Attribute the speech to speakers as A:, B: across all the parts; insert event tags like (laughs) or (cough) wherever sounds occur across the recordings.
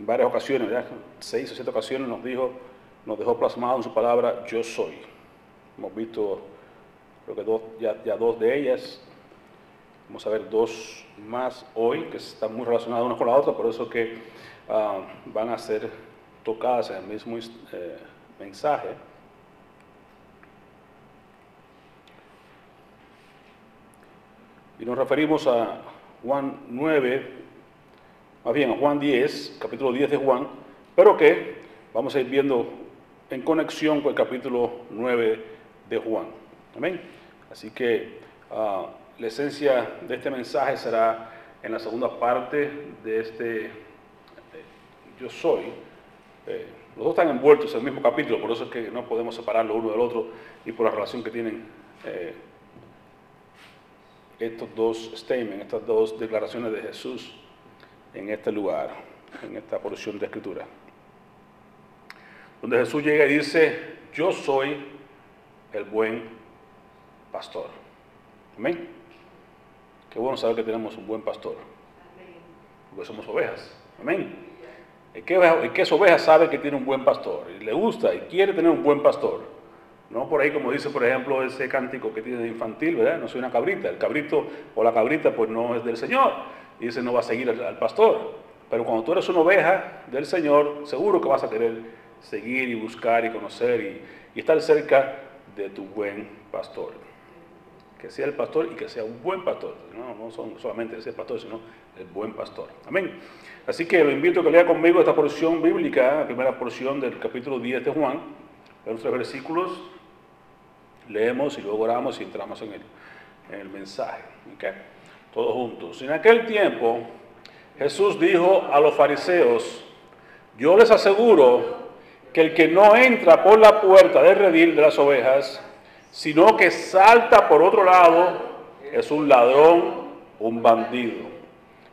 A: en varias ocasiones, ¿verdad? seis o siete ocasiones nos dijo, nos dejó plasmado en su palabra, yo soy. Hemos visto, creo que dos, ya, ya dos de ellas, vamos a ver dos más hoy, que están muy relacionadas una con la otra, por eso que ah, van a ser tocadas en el mismo eh, mensaje. Y nos referimos a Juan 9, más bien Juan 10, capítulo 10 de Juan, pero que vamos a ir viendo en conexión con el capítulo 9 de Juan. Amén. Así que ah, la esencia de este mensaje será en la segunda parte de este eh, Yo soy. Eh, los dos están envueltos en el mismo capítulo, por eso es que no podemos separarlo uno del otro y por la relación que tienen eh, estos dos statements, estas dos declaraciones de Jesús en este lugar, en esta porción de escritura. Donde Jesús llega y dice, yo soy el buen pastor. Amén. Qué bueno saber que tenemos un buen pastor. Porque somos ovejas. Amén. El que, el es oveja sabe que tiene un buen pastor. Y le gusta y quiere tener un buen pastor. No por ahí como dice, por ejemplo, ese cántico que tiene de infantil, ¿verdad? No soy una cabrita. El cabrito o la cabrita pues no es del Señor. Y ese no va a seguir al, pastor. Pero cuando tú eres una oveja del Señor, seguro que vas a querer seguir y buscar y conocer y, estar cerca de tu buen pastor. Que sea el pastor y que sea un buen pastor. No, no son solamente ese pastor, sino el buen pastor. Amén. Así que lo invito a que lea conmigo esta porción bíblica, la primera porción del capítulo 10 de Juan, los tres versículos leemos y luego oramos y entramos en el, en el mensaje. Todos juntos. En aquel tiempo Jesús dijo a los fariseos, yo les aseguro que el que no entra por la puerta del redil de las ovejas, sino que salta por otro lado, es un ladrón, un bandido.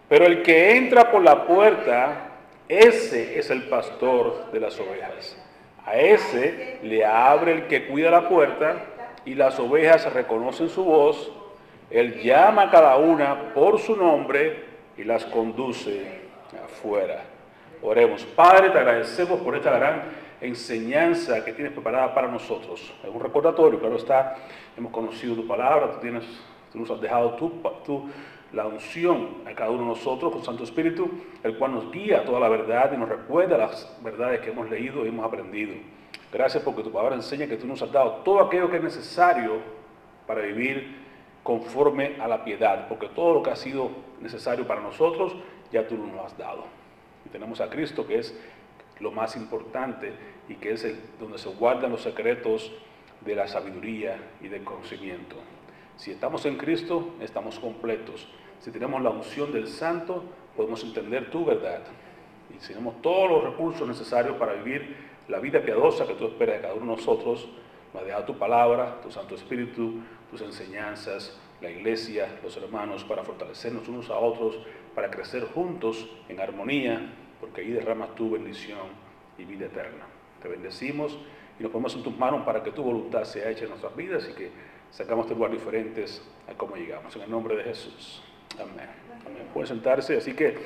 A: Pero el que entra por la puerta, ese es el pastor de las ovejas. A ese le abre el que cuida la puerta y las ovejas reconocen su voz, Él llama a cada una por su nombre y las conduce afuera. Oremos. Padre, te agradecemos por esta gran enseñanza que tienes preparada para nosotros. Es un recordatorio, claro está, hemos conocido tu palabra, tú, tienes, tú nos has dejado tu, la unción a cada uno de nosotros con Santo Espíritu, el cual nos guía a toda la verdad y nos recuerda las verdades que hemos leído y hemos aprendido. Gracias porque tu palabra enseña que tú nos has dado todo aquello que es necesario para vivir conforme a la piedad, porque todo lo que ha sido necesario para nosotros ya tú nos has dado. Y tenemos a Cristo que es lo más importante y que es el, donde se guardan los secretos de la sabiduría y del conocimiento. Si estamos en Cristo, estamos completos. Si tenemos la unción del Santo, podemos entender tu verdad. Y si tenemos todos los recursos necesarios para vivir la vida piadosa que tú esperas de cada uno de nosotros, dejado tu palabra, tu Santo Espíritu, tus enseñanzas, la iglesia, los hermanos, para fortalecernos unos a otros, para crecer juntos en armonía, porque ahí derramas tu bendición y vida eterna. Te bendecimos y nos ponemos en tus manos para que tu voluntad sea hecha en nuestras vidas y que sacamos de lugar diferentes a cómo llegamos. En el nombre de Jesús. Amén. Amén. Pueden sentarse, así que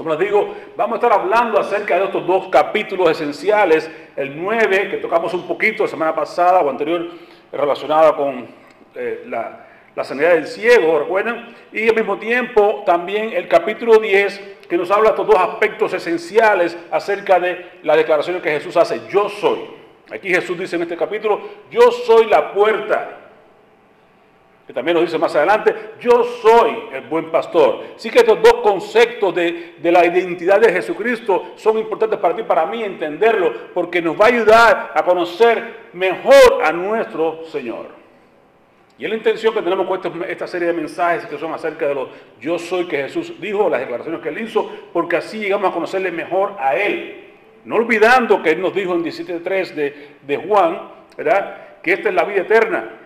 A: como les digo, vamos a estar hablando acerca de estos dos capítulos esenciales, el 9, que tocamos un poquito la semana pasada o anterior, relacionada con eh, la, la, sanidad del ciego, ¿recuerdan? Y al mismo tiempo también el capítulo 10, que nos habla de estos dos aspectos esenciales acerca de la declaración que Jesús hace, yo soy. Aquí Jesús dice en este capítulo, yo soy la puerta también nos dice más adelante, yo soy el buen pastor. Sí que estos dos conceptos de, la identidad de Jesucristo son importantes para ti, para mí entenderlo, porque nos va a ayudar a conocer mejor a nuestro Señor. Y es la intención que tenemos con esta serie de mensajes que son acerca de lo yo soy que Jesús dijo, las declaraciones que él hizo, porque así llegamos a conocerle mejor a él. No olvidando que él nos dijo en 17.3 de, de Juan, ¿verdad? Que esta es la vida eterna,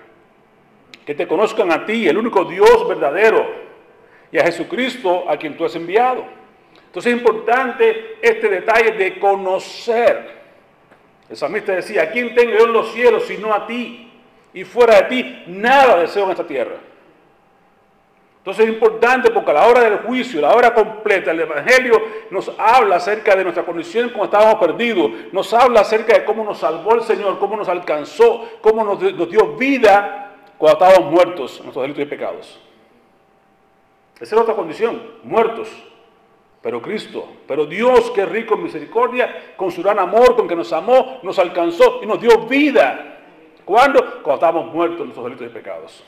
A: que te conozcan a ti, el único Dios verdadero, y a Jesucristo a quien tú has enviado. Entonces es importante este detalle de conocer. El salmista decía, ¿a quién tengo yo en los cielos sino a ti? Y fuera de ti, nada deseo en esta tierra. Entonces es importante porque a la hora del juicio, la hora completa, el Evangelio nos habla acerca de nuestra condición cuando estábamos perdidos, nos habla acerca de cómo nos salvó el Señor, cómo nos alcanzó, cómo nos, dio vida cuando estábamos muertos en nuestros delitos y pecados. Esa es otra condición, muertos. Pero Cristo, pero Dios que es rico en misericordia, con su gran amor, con que nos amó, nos alcanzó y nos dio vida. ¿Cuándo? Cuando estábamos muertos en nuestros delitos y pecados.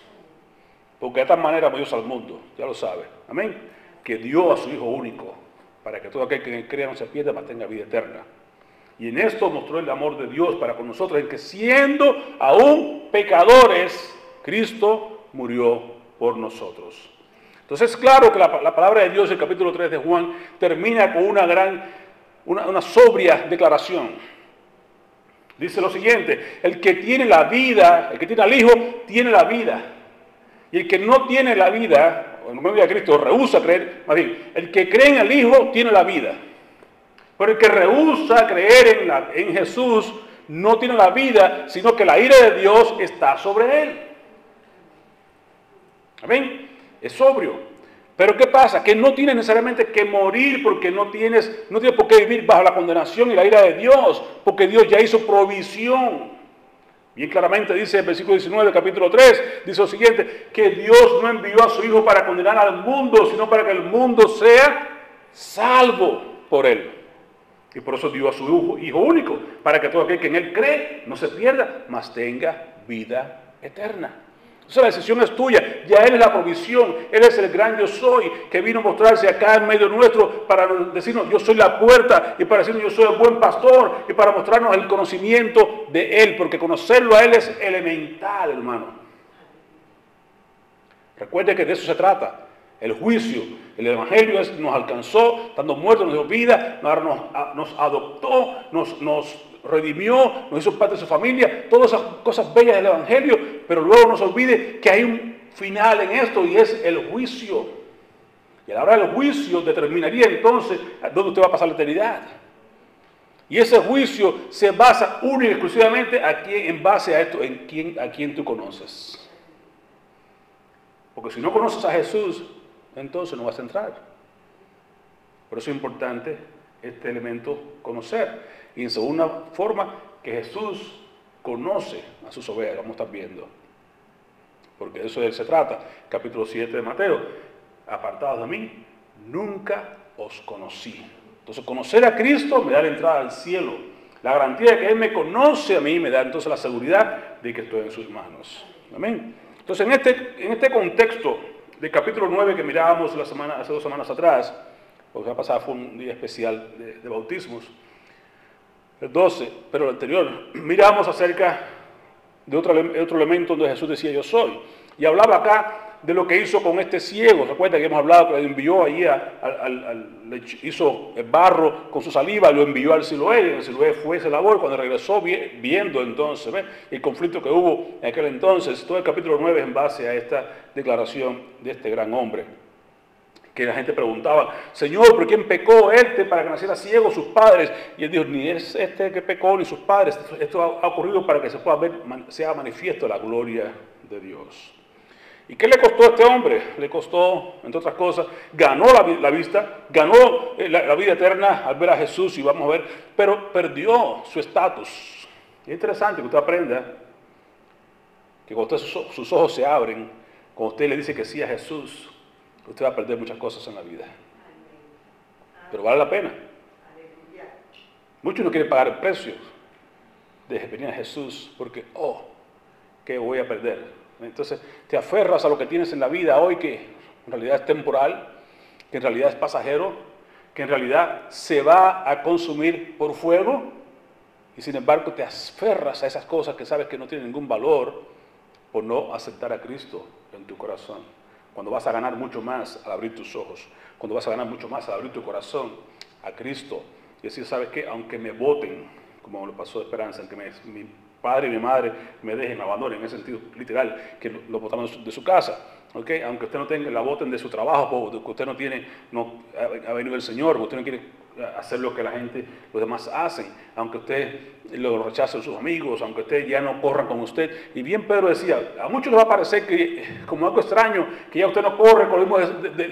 A: Porque de esta manera Dios al mundo, ya lo sabe. Amén. Que dio a su Hijo único, para que todo aquel que crea no se pierda, mas tenga vida eterna. Y en esto mostró el amor de Dios para con nosotros, en que siendo aún pecadores, Cristo murió por nosotros. Entonces es claro que la, palabra de Dios, el capítulo 3 de Juan, termina con una gran, una, sobria declaración. Dice lo siguiente, el que tiene la vida, el que tiene al Hijo, tiene la vida. Y el que no tiene la vida, o no me voy a Cristo, rehúsa creer, más bien, el que cree en el Hijo tiene la vida. Pero el que rehúsa creer en Jesús no tiene la vida, sino que la ira de Dios está sobre él. Amén. Es sobrio. Pero ¿qué pasa? Que no tienes necesariamente que morir porque no tienes, no tienes por qué vivir bajo la condenación y la ira de Dios, porque Dios ya hizo provisión. Bien claramente dice el versículo 19 del capítulo 3, dice lo siguiente, que Dios no envió a su Hijo para condenar al mundo, sino para que el mundo sea salvo por él. Y por eso dio a su hijo, hijo único, para que todo aquel que en él cree no se pierda, mas tenga vida eterna. Entonces la decisión es tuya. Ya Él es la provisión. Él es el gran yo soy que vino a mostrarse acá en medio nuestro para decirnos yo soy la puerta y para decirnos yo soy el buen pastor y para mostrarnos el conocimiento de Él. Porque conocerlo a Él es elemental, hermano. Recuerde que de eso se trata. El juicio, el Evangelio nos alcanzó, dando muertos, nos dio vida, nos, nos adoptó, nos, nos redimió, nos hizo parte de su familia, todas esas cosas bellas del Evangelio, pero luego no se olvide que hay un final en esto y es el juicio. Y a la hora del juicio determinaría entonces dónde usted va a pasar la eternidad. Y ese juicio se basa única y exclusivamente en base a esto, en quién, a quién tú conoces. Porque si no conoces a Jesús, entonces no vas a entrar. Por eso es importante este elemento conocer. Y en segunda forma, que Jesús conoce a sus ovejas, vamos a estar viendo. Porque de eso se trata. Capítulo 7 de Mateo. Apartados de mí, nunca os conocí. Entonces, conocer a Cristo me da la entrada al cielo. La garantía de que Él me conoce a mí me da entonces la seguridad de que estoy en sus manos. Amén. Entonces, en este, en este contexto del capítulo 9 que mirábamos la semana, hace dos semanas atrás, porque la pasada fue un día especial de, de bautismos, 12, pero el anterior, miramos acerca de otro, otro elemento donde Jesús decía yo soy. Y hablaba acá de lo que hizo con este ciego. Recuerda que hemos hablado que le envió ahí, al, hizo el barro con su saliva, lo envió al Siloé, el Siloé fue ese labor. Cuando regresó viendo entonces el conflicto que hubo en aquel entonces, todo el capítulo 9 es en base a esta declaración de este gran hombre que la gente preguntaba, Señor, ¿por quién pecó este para que naciera ciego sus padres? Y él dijo, ni es este que pecó ni sus padres, esto ha ocurrido para que se pueda ver, sea manifiesto la gloria de Dios. ¿Y qué le costó a este hombre? Le costó, entre otras cosas, ganó la, vista, ganó eh, la, vida eterna al ver a Jesús y vamos a ver, pero perdió su estatus. Es interesante que usted aprenda que cuando sus, sus ojos se abren, cuando usted le dice que sí a Jesús, usted va a perder muchas cosas en la vida. Pero vale la pena. Muchos no quieren pagar el precio de venir a Jesús porque, oh, ¿qué voy a perder? Entonces te aferras a lo que tienes en la vida hoy que en realidad es temporal, que en realidad es pasajero, que en realidad se va a consumir por fuego y sin embargo te aferras a esas cosas que sabes que no tienen ningún valor por no aceptar a Cristo en tu corazón cuando vas a ganar mucho más al abrir tus ojos, cuando vas a ganar mucho más al abrir tu corazón a Cristo y decir, ¿sabes qué? Aunque me voten, como lo pasó de Esperanza, aunque mi padre y mi madre me dejen, me abandonen, en ese sentido literal, que lo votaron de su, casa, Aunque usted no tenga, la voten de su trabajo, porque usted no tiene, no ha venido el Señor, usted no quiere hacer lo que la gente, los demás hacen, aunque usted lo rechacen sus amigos, aunque usted ya no corra con usted. Y bien Pedro decía, a muchos les va a parecer que como algo extraño, que ya usted no corre con los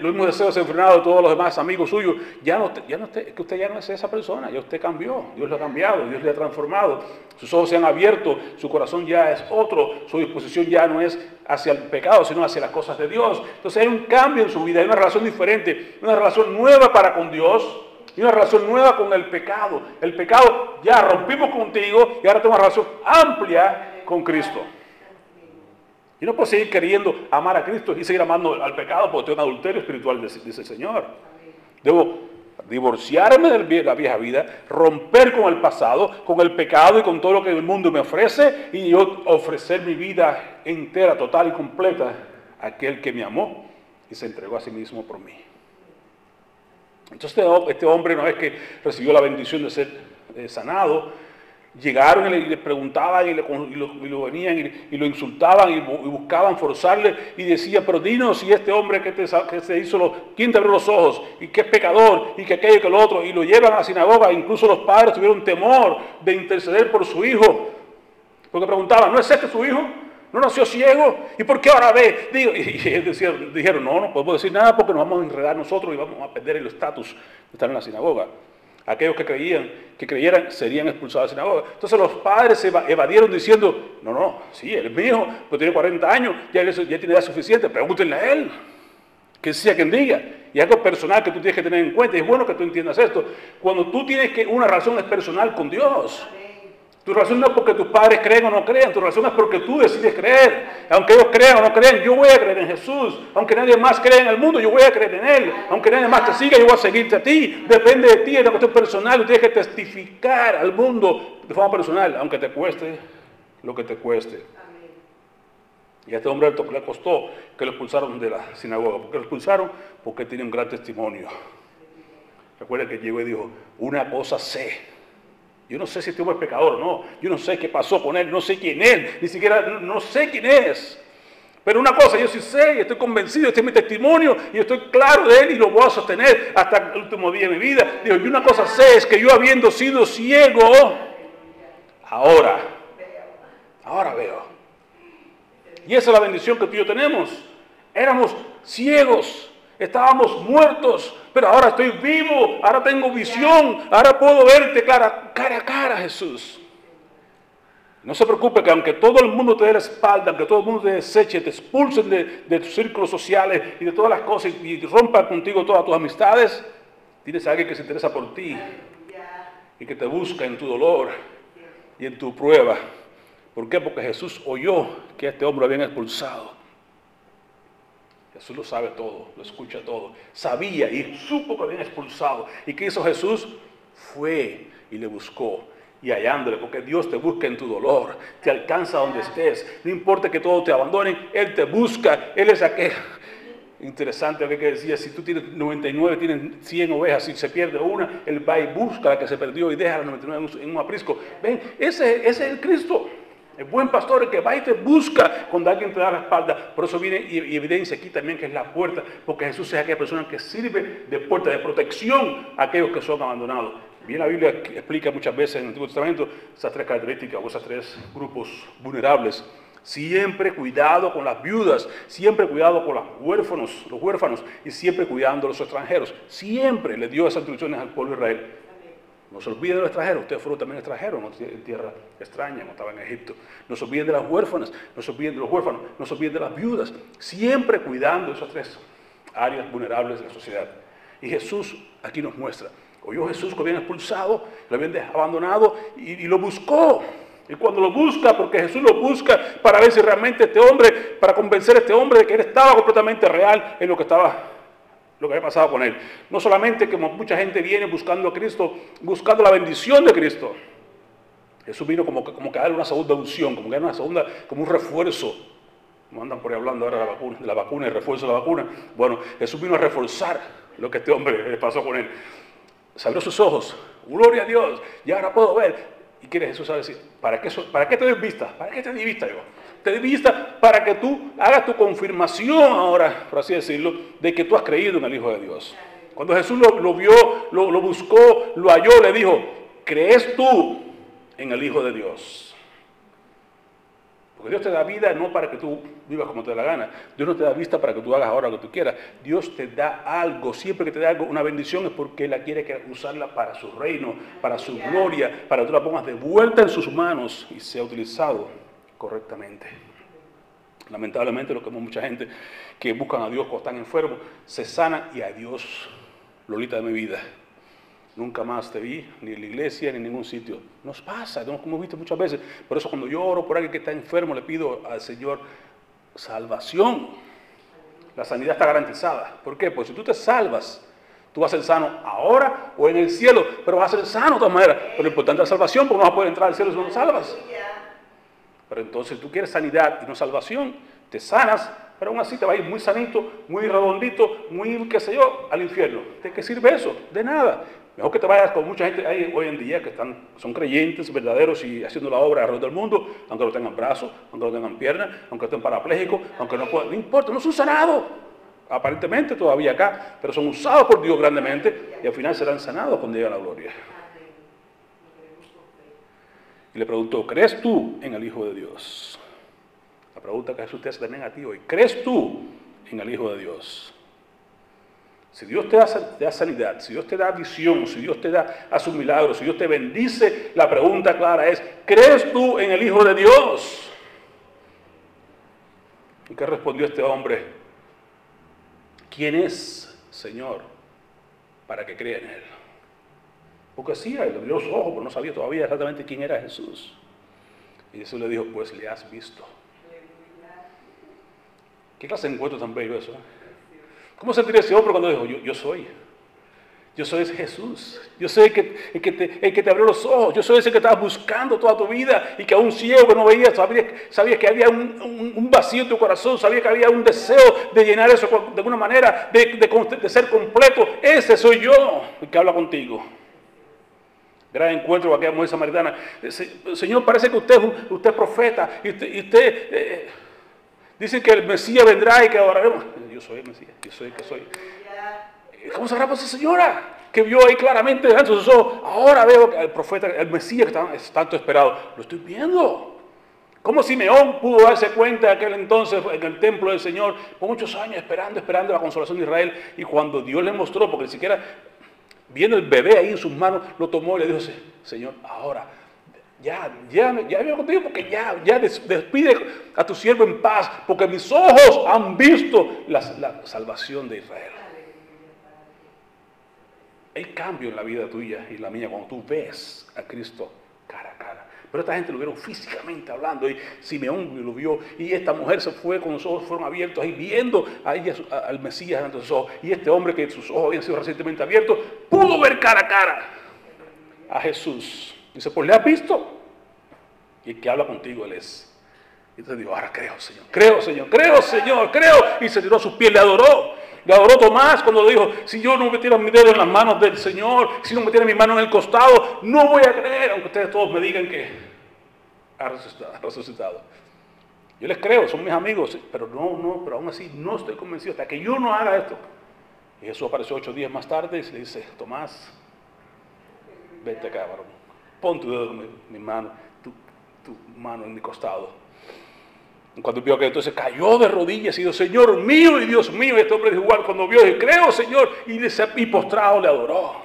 A: mismos, deseos enfrenados de todos los demás amigos suyos, ya no, ya no que usted ya no es esa persona, ya usted cambió, Dios le ha cambiado, Dios le ha transformado, sus ojos se han abierto, su corazón ya es otro, su disposición ya no es hacia el pecado, sino hacia las cosas de Dios. Entonces hay un cambio en su vida, hay una relación diferente, una relación nueva para con Dios y una relación nueva con el pecado. El pecado ya rompimos contigo y ahora tengo una relación amplia con Cristo. Y no puedo seguir queriendo amar a Cristo y seguir amando al pecado porque tengo un adulterio espiritual, dice, el Señor. Debo divorciarme de la vieja vida, romper con el pasado, con el pecado y con todo lo que el mundo me ofrece y yo ofrecer mi vida entera, total y completa a aquel que me amó y se entregó a sí mismo por mí. Entonces este, este hombre, una vez que recibió la bendición de ser eh, sanado, llegaron y le, preguntaban y, lo, venían y, lo insultaban y, buscaban forzarle y decía, pero dinos si este hombre que te, que hizo, los, ¿quién te abrió los ojos? Y que es pecador y que aquello que lo otro. Y lo llevan a la sinagoga, incluso los padres tuvieron temor de interceder por su hijo. Porque preguntaban, ¿no es este su hijo? ¿No nació ciego? ¿Y por qué ahora ve? (laughs) y, ellos dijeron, no, no podemos decir nada porque nos vamos a enredar nosotros y vamos a perder el estatus de estar en la sinagoga. Aquellos que creían, que creyeran, serían expulsados de la sinagoga. Entonces los padres se evadieron diciendo, no, no, sí, él es hijo, pero tiene 40 años, ya, ya tiene edad suficiente, pregúntenle a él. Que sea quien diga. Y algo personal que tú tienes que tener en cuenta. Y es bueno que tú entiendas esto. Cuando tú tienes que una razón es personal con Dios. Tu razón no es porque tus padres creen o no creen, tu razón es porque tú decides creer. Aunque ellos crean o no crean, yo voy a creer en Jesús. Aunque nadie más cree en el mundo, yo voy a creer en Él. Aunque nadie más te siga, yo voy a seguirte a ti. Depende de ti, es una cuestión personal. Tú tienes que testificar al mundo de forma personal, aunque te cueste lo que te cueste. Y a este hombre le costó que lo expulsaron de la sinagoga. ¿Por qué lo expulsaron? Porque tiene un gran testimonio. Recuerda que llegó y dijo, una cosa sé yo no sé si este hombre es pecador o no. Yo no sé qué pasó con él. No sé quién es. Ni siquiera no, sé quién es. Pero una cosa, yo sí sé estoy convencido, este es mi testimonio y estoy claro de él y lo voy a sostener hasta el último día de mi vida. Digo, y una cosa sé es que yo habiendo sido ciego, ahora, ahora veo. Y esa es la bendición que tú y yo tenemos. Éramos ciegos, Estábamos muertos, pero ahora estoy vivo, ahora tengo visión, ahora puedo verte cara, a cara, Jesús. No se preocupe que aunque todo el mundo te dé la espalda, aunque todo el mundo te deseche, te expulsen de, tus círculos sociales y de todas las cosas y, y rompan contigo todas tus amistades, tienes a alguien que se interesa por ti y que te busca en tu dolor y en tu prueba. ¿Por qué? Porque Jesús oyó que este hombre lo habían expulsado. Jesús lo sabe todo, lo escucha todo. Sabía y supo que habían expulsado. ¿Y qué hizo Jesús? Fue y le buscó. Y hallándole, porque Dios te busca en tu dolor, te alcanza donde estés. No importa que todo te abandone, Él te busca. Él es aquel. Interesante lo que decía, si tú tienes 99, tienes 100 ovejas, si se pierde una, Él va y busca la que se perdió y deja la 99 en un aprisco. Ven, ese es el Cristo. El buen pastor el que va y te busca cuando alguien te da la espalda. Por eso viene y evidencia aquí también que es la puerta, porque Jesús es aquella persona que sirve de puerta, de protección a aquellos que son abandonados. Bien, la Biblia explica muchas veces en el Antiguo Testamento esas tres características o esos tres grupos vulnerables. Siempre cuidado con las viudas, siempre cuidado con los huérfanos, los huérfanos y siempre cuidando a los extranjeros. Siempre le dio esas instrucciones al pueblo de Israel. No se olviden de los extranjeros, ustedes fueron también extranjeros en tierra extraña, no estaban en Egipto. No se olviden de las huérfanas, no se olviden de los huérfanos, no se olviden de las viudas, siempre cuidando esas tres áreas vulnerables de la sociedad. Y Jesús aquí nos muestra, oyó Jesús que habían expulsado, lo habían abandonado y, y lo buscó. Y cuando lo busca, porque Jesús lo busca para ver si realmente este hombre, para convencer a este hombre de que él estaba completamente real en lo que estaba lo que había pasado con él. No solamente como mucha gente viene buscando a Cristo, buscando la bendición de Cristo. Jesús vino como, como que darle una segunda unción, como que una segunda, como un refuerzo. No andan por ahí hablando ahora de la vacuna, de la vacuna, el refuerzo de la vacuna. Bueno, Jesús vino a reforzar lo que este hombre le pasó con él. Se abrió sus ojos, gloria a Dios, y ahora puedo ver. Y quiere Jesús decir, ¿para qué, ¿para qué te doy vista? ¿Para qué te doy vista yo? Te vista para que tú hagas tu confirmación ahora, por así decirlo, de que tú has creído en el Hijo de Dios. Cuando Jesús lo, vio, lo, lo buscó, lo halló, le dijo, ¿crees tú en el Hijo de Dios? Porque Dios te da vida no para que tú vivas como te da la gana. Dios no te da vista para que tú hagas ahora lo que tú quieras. Dios te da algo. Siempre que te da algo, una bendición es porque Él la quiere usarla para su reino, para su gloria, para que tú la pongas de vuelta en sus manos y sea utilizado correctamente. Lamentablemente lo que vemos mucha gente que buscan a Dios cuando están enfermos, se sana y a Dios, Lolita de mi vida nunca más te vi, ni en la iglesia, ni en ningún sitio. Nos pasa, como hemos visto muchas veces. Por eso cuando yo oro por alguien que está enfermo, le pido al Señor salvación. La sanidad está garantizada. ¿Por qué? Porque si tú te salvas, tú vas a ser sano ahora o en el cielo, pero vas a ser sano de todas maneras. Pero lo importante es la salvación, porque no vas a poder entrar al cielo si no te salvas. Pero entonces tú quieres sanidad y no salvación, te sanas, pero aún así te va a ir muy sanito, muy redondito, muy qué sé yo, al infierno. ¿De qué sirve eso? De nada. Mejor que te vayas con mucha gente hay hoy en día que están, son creyentes verdaderos y haciendo la obra alrededor del mundo, aunque no tengan brazos, aunque no tengan piernas, aunque estén parapléjicos, aunque no puedan, no importa, no son sanados. Aparentemente todavía acá, pero son usados por Dios grandemente y al final serán sanados cuando llegue la gloria. Y le preguntó, ¿crees tú en el Hijo de Dios? La pregunta que Jesús te hace también a ti hoy, ¿crees tú en el Hijo de Dios? Si Dios te da, sanidad, si Dios te da visión, si Dios te da a su milagro, si Dios te bendice, la pregunta clara es, ¿crees tú en el Hijo de Dios? ¿Y qué respondió este hombre? ¿Quién es, Señor, para que crea en Él? Porque sí, él abrió los ojos, pero no sabía todavía exactamente quién era Jesús. Y Jesús le dijo, pues le has visto. ¿Qué clase de encuentro tan bello eso? Eh? ¿Cómo sentiría ese hombre cuando dijo, yo, soy? Yo soy ese Jesús. Yo soy el que, te, que te abrió los ojos. Yo soy ese que estabas buscando toda tu vida y que a un ciego que no veía sabía, que había un, vacío en tu corazón, sabía que había un deseo de llenar eso de alguna manera, de, ser completo. Ese soy yo el que habla contigo. Gran encuentro con aquella mujer samaritana. Señor, parece que usted, usted es profeta y usted, eh, Dicen que el Mesías vendrá y que adoraremos. Yo soy el Mesías, yo soy el que soy. ¿Cómo sabrá esa señora? Que vio ahí claramente delante de sus ojos. Ahora veo el profeta, el Mesías que es tanto esperado. Lo estoy viendo. ¿Cómo Simeón pudo darse cuenta aquel entonces en el templo del Señor por muchos años esperando, esperando la consolación de Israel? Y cuando Dios le mostró, porque ni siquiera viendo el bebé ahí en sus manos, lo tomó y le dijo, Señor, ahora ya, ya, ya veo contigo porque ya, ya despide a tu siervo en paz, porque mis ojos han visto la, salvación de Israel. Hay cambio en la vida tuya y la mía cuando tú ves a Cristo cara a cara. Pero esta gente lo vieron físicamente hablando y Simeón lo vio y esta mujer se fue con los ojos fueron abiertos ahí viendo a ella, al Mesías ante sus ojos. Y este hombre que sus ojos habían sido recientemente abiertos pudo ver cara a cara a Jesús. Dice, pues le has visto. Y el que habla contigo, Él es. Y entonces digo, ahora creo, Señor, creo, Señor, creo, Señor, creo. Y se tiró a sus pies, le adoró. Adoró Tomás cuando dijo, si yo no metiera mi dedo en las manos del Señor, si no metiera mi mano en el costado, no voy a creer, aunque ustedes todos me digan que ha resucitado. Yo les creo, son mis amigos, pero no, no, pero aún así no estoy convencido hasta que yo no haga esto. Y Jesús apareció ocho días más tarde y le dice, Tomás, vete acá, varón, pon tu dedo en mi mano tu mano en mi costado. Cuando vio que entonces cayó de rodillas y dijo, Señor mío y Dios mío, este hombre dijo igual, cuando vio, dijo, creo Señor, y, y postrado le adoró.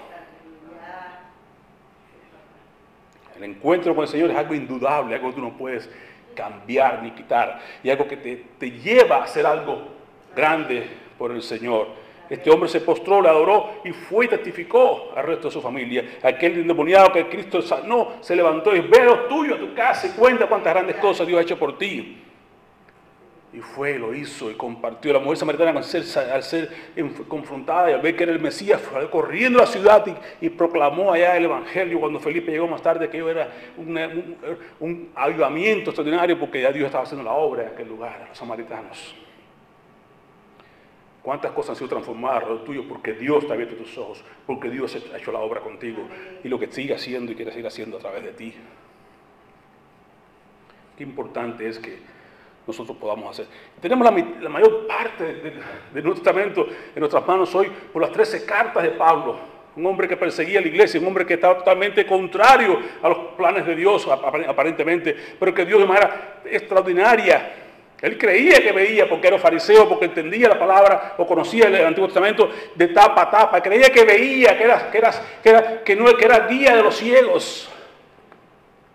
A: El encuentro con el Señor es algo indudable, algo que tú no puedes cambiar ni quitar, y algo que te, te lleva a hacer algo grande por el Señor. Este hombre se postró, le adoró y fue y testificó al resto de su familia. Aquel endemoniado que Cristo sanó se levantó y ve lo tuyo a tu casa y cuenta cuántas grandes cosas Dios ha hecho por ti. Y fue, lo hizo y compartió. La mujer samaritana al ser, confrontada y al ver que era el Mesías, fue corriendo a la ciudad y, proclamó allá el Evangelio. Cuando Felipe llegó más tarde, que era un, avivamiento extraordinario porque ya Dios estaba haciendo la obra en aquel lugar, a los samaritanos. ¿Cuántas cosas han sido transformadas lo tuyo? Porque Dios te ha abierto tus ojos, porque Dios ha hecho la obra contigo y lo que sigue haciendo y quiere seguir haciendo a través de ti. Qué importante es que nosotros podamos hacer. Tenemos la, mayor parte del Nuevo Testamento en nuestras manos hoy por las 13 cartas de Pablo. Un hombre que perseguía la iglesia, un hombre que estaba totalmente contrario a los planes de Dios, aparentemente, pero que Dios de manera extraordinaria él creía que veía porque era fariseo, porque entendía la palabra o conocía el Antiguo Testamento de tapa a tapa. Creía que veía, que era, que no, era guía de los ciegos.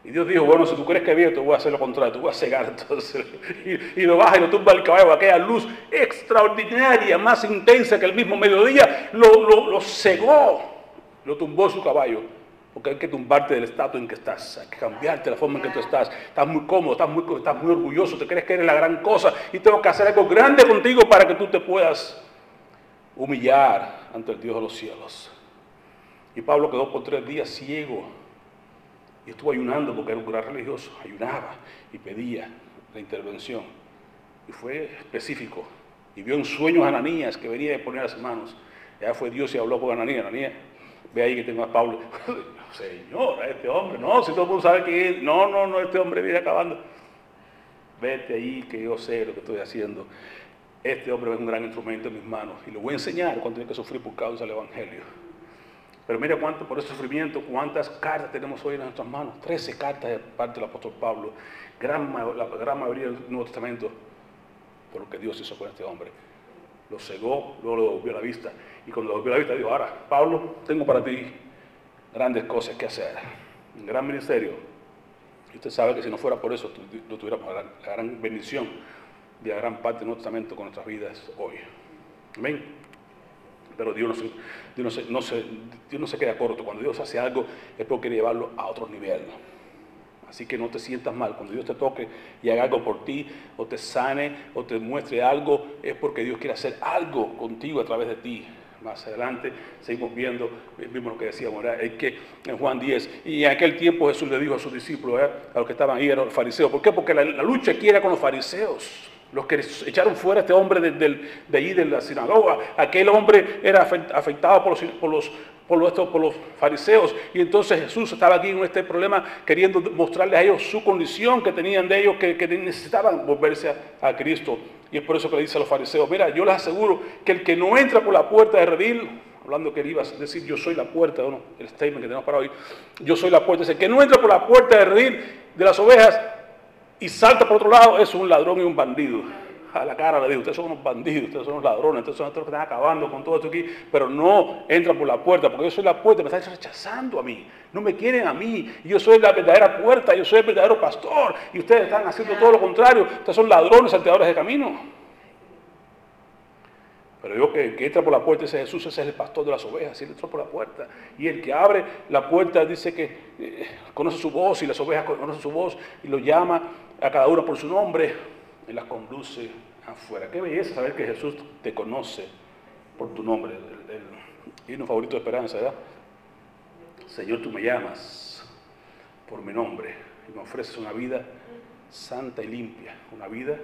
A: Y Dios dijo, bueno, si tú crees que veo, te voy a hacer lo contrario, te voy a cegar (laughs) entonces. Y, lo baja y lo tumba el caballo, aquella luz extraordinaria, más intensa que el mismo mediodía, lo, lo, lo cegó, lo tumbó su caballo. Porque hay que tumbarte del estatus en que estás, hay que cambiarte la forma en que tú estás. Estás muy cómodo, estás muy, estás muy orgulloso, te crees que eres la gran cosa y tengo que hacer algo grande contigo para que tú te puedas humillar ante el Dios de los cielos. Y Pablo quedó por tres días ciego y estuvo ayunando porque era un gran religioso. Ayunaba y pedía la intervención. Y fue específico. Y vio en sueños a Ananías que venía de poner las manos. Ya fue Dios y habló con Ananías. Ananías, ve ahí que tengo a Pablo. (laughs) Señor, este hombre, no, si todo el mundo sabe que no, no, no, este hombre viene acabando. Vete ahí que yo sé lo que estoy haciendo. Este hombre es un gran instrumento en mis manos y lo voy a enseñar cuando tiene que sufrir por causa del Evangelio. Pero mira cuánto por ese sufrimiento, cuántas cartas tenemos hoy en nuestras manos. Trece cartas de parte del apóstol Pablo. Gran, la gran mayoría del Nuevo Testamento por lo que Dios hizo con este hombre. Lo cegó, luego lo volvió a la vista. Y cuando lo volvió a la vista dijo, ahora, Pablo, tengo para ti grandes cosas que hacer. Un gran ministerio. Y usted sabe que si no fuera por eso, no tuviéramos la, gran bendición de la gran parte de nuestro testamento con nuestras vidas hoy. Amén. Pero Dios no, se, Dios, no se, Dios no se queda corto. Cuando Dios hace algo es porque quiere llevarlo a otro nivel. Así que no te sientas mal. Cuando Dios te toque y haga algo por ti, o te sane, o te muestre algo, es porque Dios quiere hacer algo contigo a través de ti más adelante seguimos viendo, vimos lo que decíamos, es que en Juan 10, y en aquel tiempo Jesús le dijo a sus discípulos, a los que estaban ahí, eran los fariseos, ¿por qué? Porque la, lucha aquí era con los fariseos, los que echaron fuera a este hombre de, de, allí de la sinagoga, aquel hombre era afectado por los, fariseos. Y entonces Jesús estaba aquí en este problema queriendo mostrarles a ellos su condición que tenían de ellos, que, necesitaban volverse a Cristo. Y es por eso que le dice a los fariseos, mira, yo les aseguro que el que no entra por la puerta de redil, hablando que él iba a decir yo soy la puerta, no, el statement que tenemos para hoy, yo soy la puerta, dice, el que no entra por la puerta de redil de las ovejas y salta por otro lado es un ladrón y un bandido. A la cara le digo, ustedes son unos bandidos, ustedes son unos ladrones, ustedes son los que están acabando con todo esto aquí, pero no entran por la puerta, porque yo soy la puerta, me están rechazando a mí, no me quieren a mí, yo soy la verdadera puerta, yo soy el verdadero pastor, y ustedes están haciendo todo lo contrario, ustedes son ladrones, salteadores de camino. Pero yo que, que entra por la puerta, ese Jesús, ese es el pastor de las ovejas, y él entró por la puerta. Y el que abre la puerta dice que eh, conoce su voz, y las ovejas conocen su voz, y lo llama a cada uno por su nombre y las conduce afuera. Qué belleza saber que Jesús te conoce por tu nombre. El, himno favorito de esperanza, ¿verdad? Señor, tú me llamas por mi nombre y me ofreces una vida santa y limpia, una vida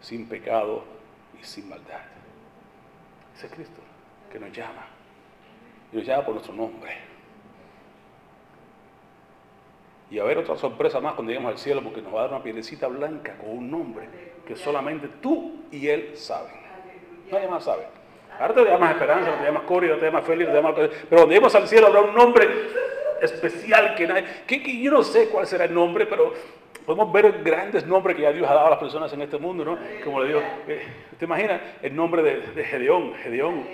A: sin pecado y sin maldad. Ese es Cristo que nos llama y nos llama por nuestro nombre. Y a ver otra sorpresa más cuando lleguemos al cielo, porque nos va a dar una pielecita blanca con un nombre que solamente tú y él saben. Nadie más sabe. Ahora te llamas Esperanza, te llamas Cory, te llamas Félix, te llamas... Pero cuando lleguemos al cielo habrá un nombre especial que nadie... Que, yo no sé cuál será el nombre, pero podemos ver grandes nombres que ya Dios ha dado a las personas en este mundo, ¿no? Como le digo, eh, ¿te imaginas el nombre de, de Gedeón? Gedeón,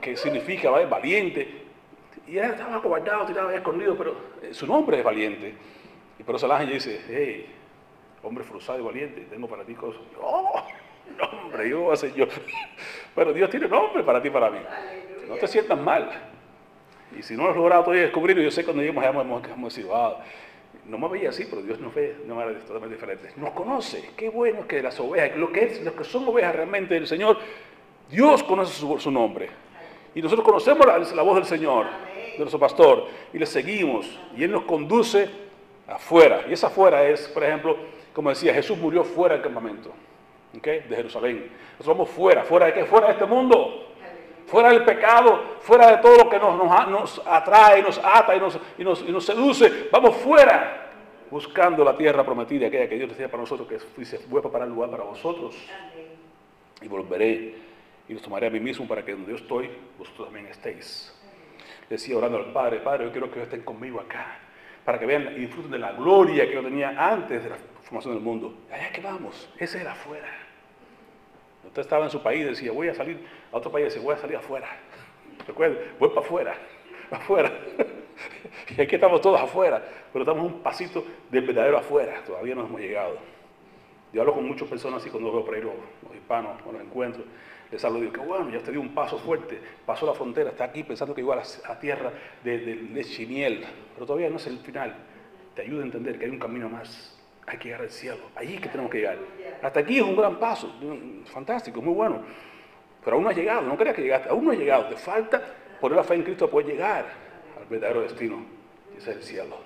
A: que significa valiente, y él estaba acobardado, tirado escondido, pero eh, su nombre es valiente. Y por eso el ángel dice, hey, hombre frustrado y valiente, tengo para ti cosas. Oh, nombre, yo voy a ser yo. (laughs) Pero Dios tiene nombre para ti y para mí. No te sientas mal. Y si no lo has logrado todavía descubrirlo, yo sé cuando lleguemos allá hemos, hemos decir, wow, no me veía así, pero Dios nos ve de manera totalmente diferente. Nos conoce. Qué bueno que las ovejas, lo que, es, lo que son ovejas realmente del Señor, Dios conoce su, su nombre. Y nosotros conocemos la, la voz del Señor de nuestro pastor y le seguimos y Él nos conduce afuera. Y esa afuera es, por ejemplo, como decía, Jesús murió fuera del campamento de Jerusalén. Nosotros vamos fuera, fuera de qué? Fuera de este mundo. Fuera del pecado, fuera de todo lo que nos, nos, atrae, nos ata y nos, y, nos, y nos seduce. Vamos fuera. buscando la tierra prometida, aquella que Dios decía para nosotros, que dice, voy a preparar lugar para vosotros. Y volveré y los tomaré a mí mismo para que donde yo estoy, vosotros también estéis. Decía orando al Padre, Padre, yo quiero que estén conmigo acá, para que vean y disfruten de la gloria que yo tenía antes de la formación del mundo. Allá que vamos, ese era afuera. Usted estaba en su país y decía, voy a salir a otro país, decía, voy a salir afuera. Recuerden, voy para afuera, afuera. (laughs) Y aquí estamos todos afuera, pero estamos un pasito del verdadero afuera, todavía no hemos llegado. Yo hablo con muchas personas así cuando veo por ahí los, hispanos, cuando los encuentro, les hablo y digo, que bueno, ya usted dio un paso fuerte, pasó la frontera, está aquí pensando que iba a la tierra de, de miel, pero todavía no es el final. Te ayuda a entender que hay un camino más, hay que llegar al cielo, allí es que tenemos que llegar. Hasta aquí es un gran paso, fantástico, muy bueno, pero aún no ha llegado, no creas que llegaste, aún no ha llegado, te falta poner la fe en Cristo para poder llegar al verdadero destino, que es el cielo.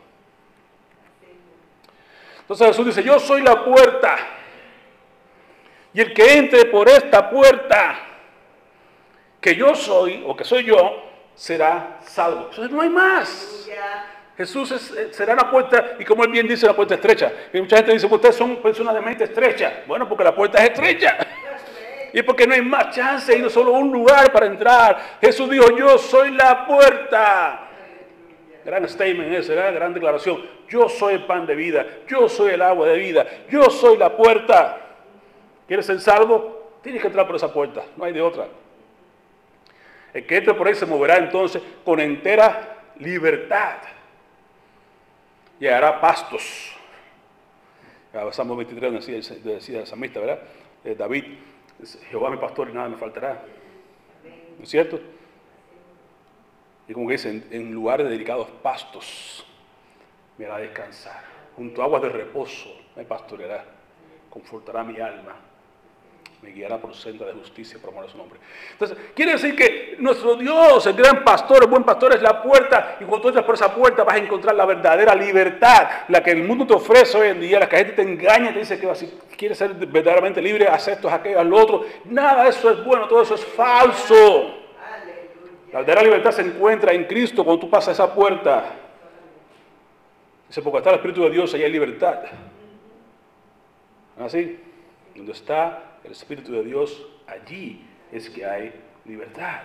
A: Entonces Jesús dice, yo soy la puerta. Y el que entre por esta puerta, que yo soy, o que soy yo, será salvo. Entonces no hay más. Jesús eh, será la puerta, y como él bien dice, la puerta estrecha. Y mucha gente dice, ustedes son personas de mente estrecha. Bueno, porque la puerta es estrecha. (laughs) Y porque no hay más chance, y no solo un lugar para entrar. Jesús dijo, yo soy la puerta. Gran statement ese, gran declaración. Yo soy el pan de vida, yo soy el agua de vida, yo soy la puerta. ¿Quieres ser salvo? Tienes que entrar por esa puerta, no hay de otra. El que entre por ahí se moverá entonces con entera libertad y hará pastos. Salmo 23 decía, decía el samista, ¿verdad? Eh, David, Jehová mi pastor y nada me faltará. ¿No es cierto? Y como que dice, en, lugares dedicados pastos me hará descansar. Junto a aguas de reposo me pastoreará. Confortará mi alma me guiará por senda de justicia por amor a su nombre. Entonces, quiere decir que nuestro Dios, el gran pastor, el buen pastor, es la puerta, y cuando tú entras por esa puerta vas a encontrar la verdadera libertad, la que el mundo te ofrece hoy en día, la que la gente te engaña, te dice que si quieres ser verdaderamente libre, haz esto, haz aquello, haz lo otro. Nada de eso es bueno, todo eso es falso. La verdadera libertad se encuentra en Cristo cuando tú pasas esa puerta. Dice, porque está el Espíritu de Dios, allá hay libertad. ¿Así? Donde está el Espíritu de Dios, allí es que hay libertad.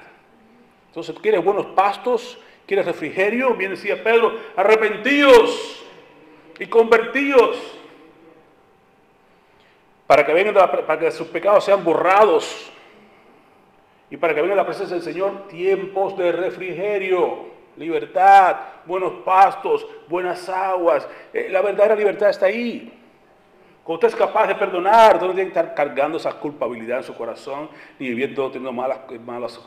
A: Entonces, ¿tú quieres buenos pastos? ¿Quieres refrigerio? Bien decía Pedro, arrepentíos y convertíos para que, vengan para que sus pecados sean borrados y para que venga la presencia del Señor tiempos de refrigerio, libertad, buenos pastos, buenas aguas. Eh, la verdadera libertad está ahí. Usted es capaz de perdonar, usted no tiene que estar cargando esa culpabilidad en su corazón, ni viviendo, teniendo malas,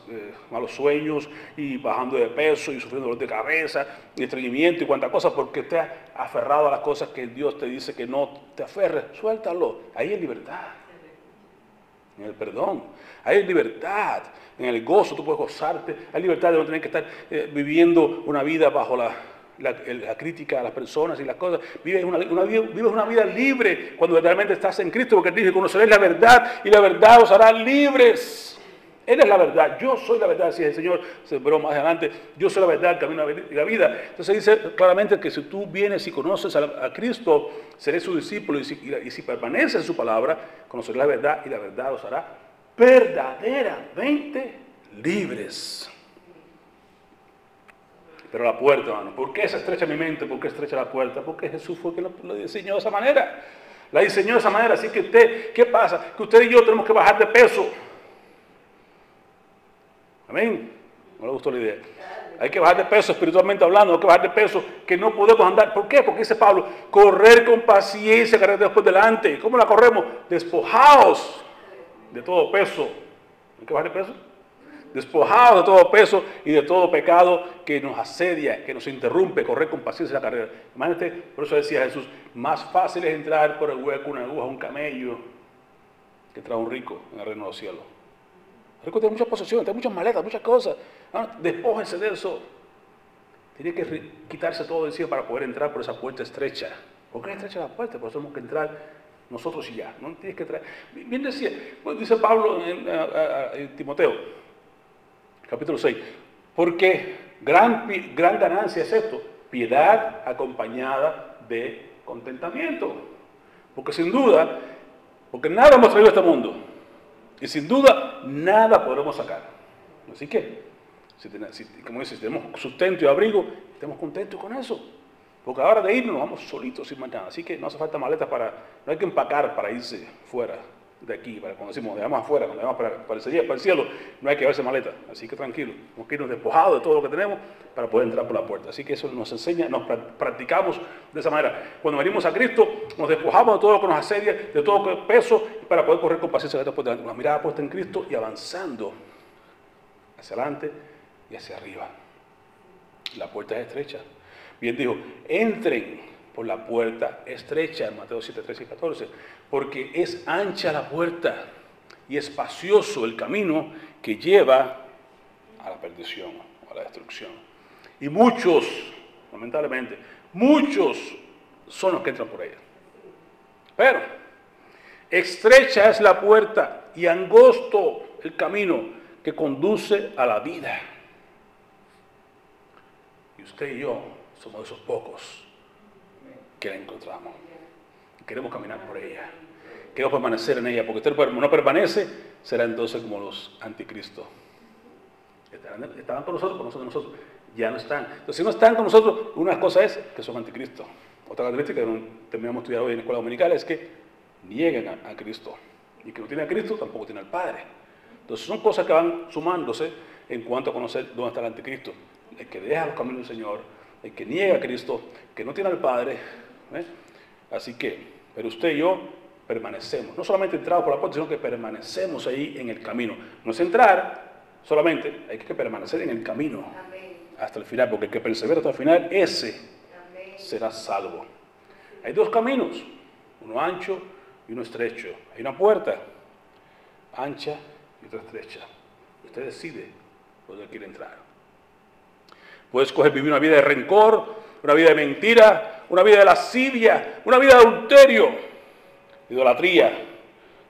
A: eh, malos sueños, y bajando de peso, y sufriendo dolor de cabeza, y estreñimiento, y cuantas cosas, porque usted ha aferrado a las cosas que Dios te dice que no te aferre. Suéltalo. Ahí hay libertad. En el perdón. Ahí hay libertad. En el gozo tú puedes gozarte. Hay libertad de no tener que estar eh, viviendo una vida bajo la la, crítica a las personas y las cosas. Vives una, una vida libre cuando verdaderamente estás en Cristo, porque dice, conoceréis la verdad y la verdad os hará libres. Él es la verdad, yo soy la verdad, si el Señor, pero más adelante, yo soy la verdad, el camino y la vida. Entonces dice claramente que si tú vienes y conoces a, Cristo, seré su discípulo y si, y si permaneces en su palabra, conocerás la verdad y la verdad os hará verdaderamente libres. Pero la puerta, hermano, ¿por qué se estrecha mi mente? ¿Por qué estrecha la puerta? Porque Jesús fue quien lo, diseñó de esa manera. La diseñó de esa manera. Así que usted, ¿qué pasa? Que usted y yo tenemos que bajar de peso. Amén. No le gustó la idea. Hay que bajar de peso espiritualmente hablando, hay que bajar de peso que no podemos andar. ¿Por qué? Porque dice Pablo, correr con paciencia, cargar después delante. ¿Cómo la corremos? Despojados de todo peso. ¿Hay que bajar de peso? Despojados de todo peso y de todo pecado que nos asedia, que nos interrumpe, correr con paciencia la carrera. Imagínate, por eso decía Jesús, más fácil es entrar por el hueco una aguja, un camello, que trae un rico en el reino de los cielos. El rico tiene muchas posesiones, tiene muchas maletas, muchas cosas. Ah, despójense de eso. Tiene que quitarse todo encima para poder entrar por esa puerta estrecha. ¿Por qué estrecha la puerta? Porque tenemos que entrar nosotros y ya. No tienes que entrar. Bien decía, dice Pablo en Timoteo, capítulo 6. Porque gran, gran ganancia es esto, piedad acompañada de Contentamiento. Porque sin duda, porque nada hemos traído a este mundo. Y sin duda, nada podremos sacar. Así que, si, como dice, si tenemos sustento y abrigo, estemos contentos con eso. Porque ahora de irnos nos vamos solitos sin mañana. Así que no hace falta maletas para, no hay que empacar para irse fuera de aquí, para cuando decimos, vamos afuera, cuando vamos para, para, el, cielo, no hay que llevarse maleta. Así que tranquilo, tenemos que irnos despojados de todo lo que tenemos para poder entrar por la puerta. Así que eso nos enseña, nos practicamos de esa manera. Cuando venimos a Cristo, nos despojamos de todo lo que nos asedia, de todo el peso, para poder correr con paciencia de una mirada puesta en Cristo y avanzando hacia adelante y hacia arriba. La puerta es estrecha. Bien dijo, entren por la puerta estrecha Mateo 7, 13 y 14, porque es ancha la puerta y espacioso el camino que lleva a la perdición, a la destrucción. Y muchos, lamentablemente, muchos son los que entran por ella. Pero estrecha es la puerta y angosto el camino que conduce a la vida. Y usted y yo somos esos pocos que la encontramos. Queremos caminar por ella. Queremos permanecer en ella, porque usted no permanece, será entonces como los anticristos. Estaban con nosotros, con nosotros, nosotros. Ya no están. Entonces, si no están con nosotros, una cosa es que son anticristos. Otra característica que terminamos de estudiar hoy en la escuela dominical es que nieguen a, a Cristo. Y que no tiene a Cristo, tampoco tiene al Padre. Entonces, son cosas que van sumándose en cuanto a conocer dónde está el anticristo. El que deja los caminos del Señor, el que niega a Cristo, que no tiene al Padre. ¿Eh? Así que, pero usted y yo permanecemos, no solamente entramos por la puerta, sino que permanecemos ahí en el camino. No es entrar solamente, hay que permanecer en el camino hasta el final, porque el que persevera hasta el final, ese será salvo. Hay dos caminos, uno ancho y uno estrecho. Hay una puerta ancha y otra estrecha. Usted decide dónde quiere entrar. Puedes escoger vivir una vida de rencor, una vida de mentira, una vida de lascivia, una vida de adulterio, de idolatría,